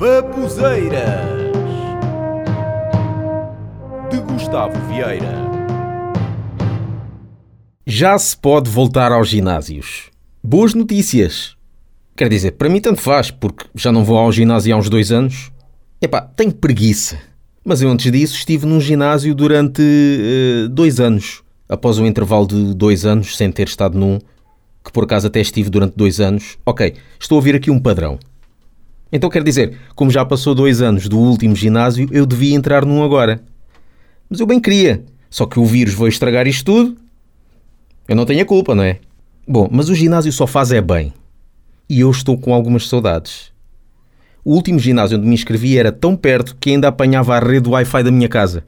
Babuzeiras de Gustavo Vieira. Já se pode voltar aos ginásios. Boas notícias. Quer dizer, para mim tanto faz, porque já não vou ao ginásio há uns dois anos. Epá, tenho preguiça. Mas eu antes disso estive num ginásio durante uh, dois anos. Após um intervalo de dois anos sem ter estado num, que por acaso até estive durante dois anos. Ok, estou a ouvir aqui um padrão. Então quer dizer, como já passou dois anos do último ginásio, eu devia entrar num agora. Mas eu bem queria. Só que o vírus vai estragar isto tudo. Eu não tenho a culpa, não é? Bom, mas o ginásio só faz é bem. E eu estou com algumas saudades. O último ginásio onde me inscrevi era tão perto que ainda apanhava a rede Wi-Fi da minha casa.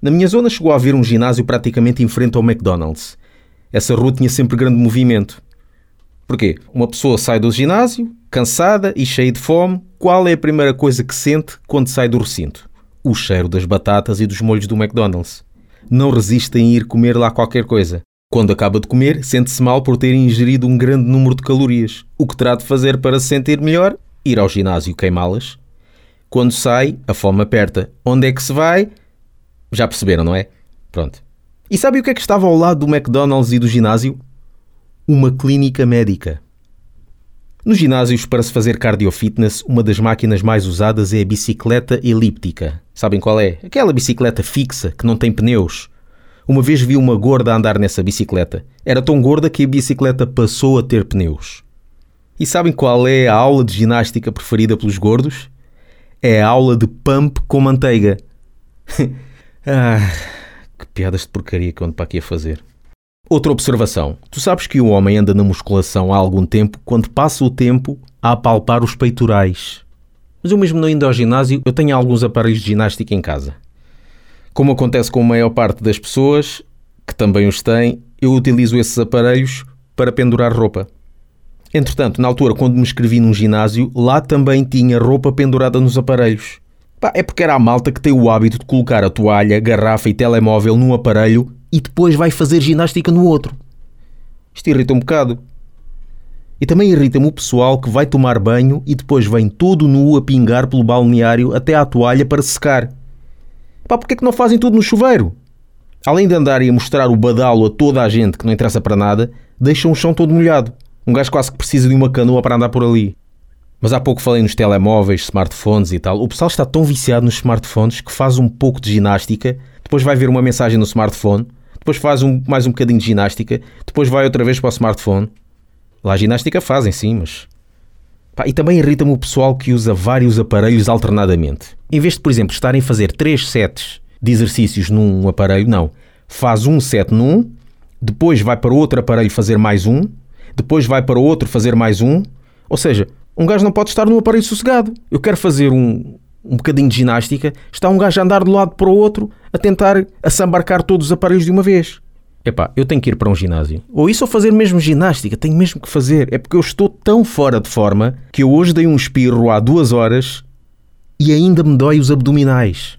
Na minha zona chegou a haver um ginásio praticamente em frente ao McDonald's. Essa rua tinha sempre grande movimento. Porquê? Uma pessoa sai do ginásio, cansada e cheia de fome, qual é a primeira coisa que sente quando sai do recinto? O cheiro das batatas e dos molhos do McDonald's. Não resiste em ir comer lá qualquer coisa. Quando acaba de comer, sente-se mal por ter ingerido um grande número de calorias. O que terá de fazer para se sentir melhor? Ir ao ginásio queimá-las. Quando sai, a fome aperta. Onde é que se vai? Já perceberam, não é? Pronto. E sabe o que é que estava ao lado do McDonald's e do ginásio? Uma clínica médica. Nos ginásios, para se fazer cardio fitness, uma das máquinas mais usadas é a bicicleta elíptica. Sabem qual é? Aquela bicicleta fixa que não tem pneus. Uma vez vi uma gorda andar nessa bicicleta. Era tão gorda que a bicicleta passou a ter pneus. E sabem qual é a aula de ginástica preferida pelos gordos? É a aula de pump com manteiga. ah, que piadas de porcaria que eu ando para aqui a fazer. Outra observação. Tu sabes que o homem anda na musculação há algum tempo quando passa o tempo a apalpar os peitorais. Mas eu mesmo não indo ao ginásio, eu tenho alguns aparelhos de ginástica em casa. Como acontece com a maior parte das pessoas, que também os têm, eu utilizo esses aparelhos para pendurar roupa. Entretanto, na altura, quando me inscrevi num ginásio, lá também tinha roupa pendurada nos aparelhos. É porque era a malta que tem o hábito de colocar a toalha, garrafa e telemóvel num aparelho e depois vai fazer ginástica no outro. Isto irrita um bocado. E também irrita-me o pessoal que vai tomar banho e depois vem todo nu a pingar pelo balneário até à toalha para secar. Pá, porque é que não fazem tudo no chuveiro? Além de andarem a mostrar o badalo a toda a gente que não interessa para nada, deixam o chão todo molhado. Um gajo quase que precisa de uma canoa para andar por ali. Mas há pouco falei nos telemóveis, smartphones e tal. O pessoal está tão viciado nos smartphones que faz um pouco de ginástica, depois vai ver uma mensagem no smartphone, depois faz um, mais um bocadinho de ginástica, depois vai outra vez para o smartphone. Lá a ginástica fazem, sim, mas. Pá, e também irrita-me o pessoal que usa vários aparelhos alternadamente. Em vez de, por exemplo, estarem a fazer 3 sets de exercícios num aparelho, não. Faz um set num, depois vai para outro aparelho fazer mais um, depois vai para outro fazer mais um. Ou seja, um gajo não pode estar num aparelho sossegado. Eu quero fazer um, um bocadinho de ginástica, está um gajo a andar de um lado para o outro a tentar assambarcar todos os aparelhos de uma vez. Epá, eu tenho que ir para um ginásio. Ou isso ou fazer mesmo ginástica, tenho mesmo que fazer. É porque eu estou tão fora de forma que eu hoje dei um espirro há duas horas e ainda me dói os abdominais.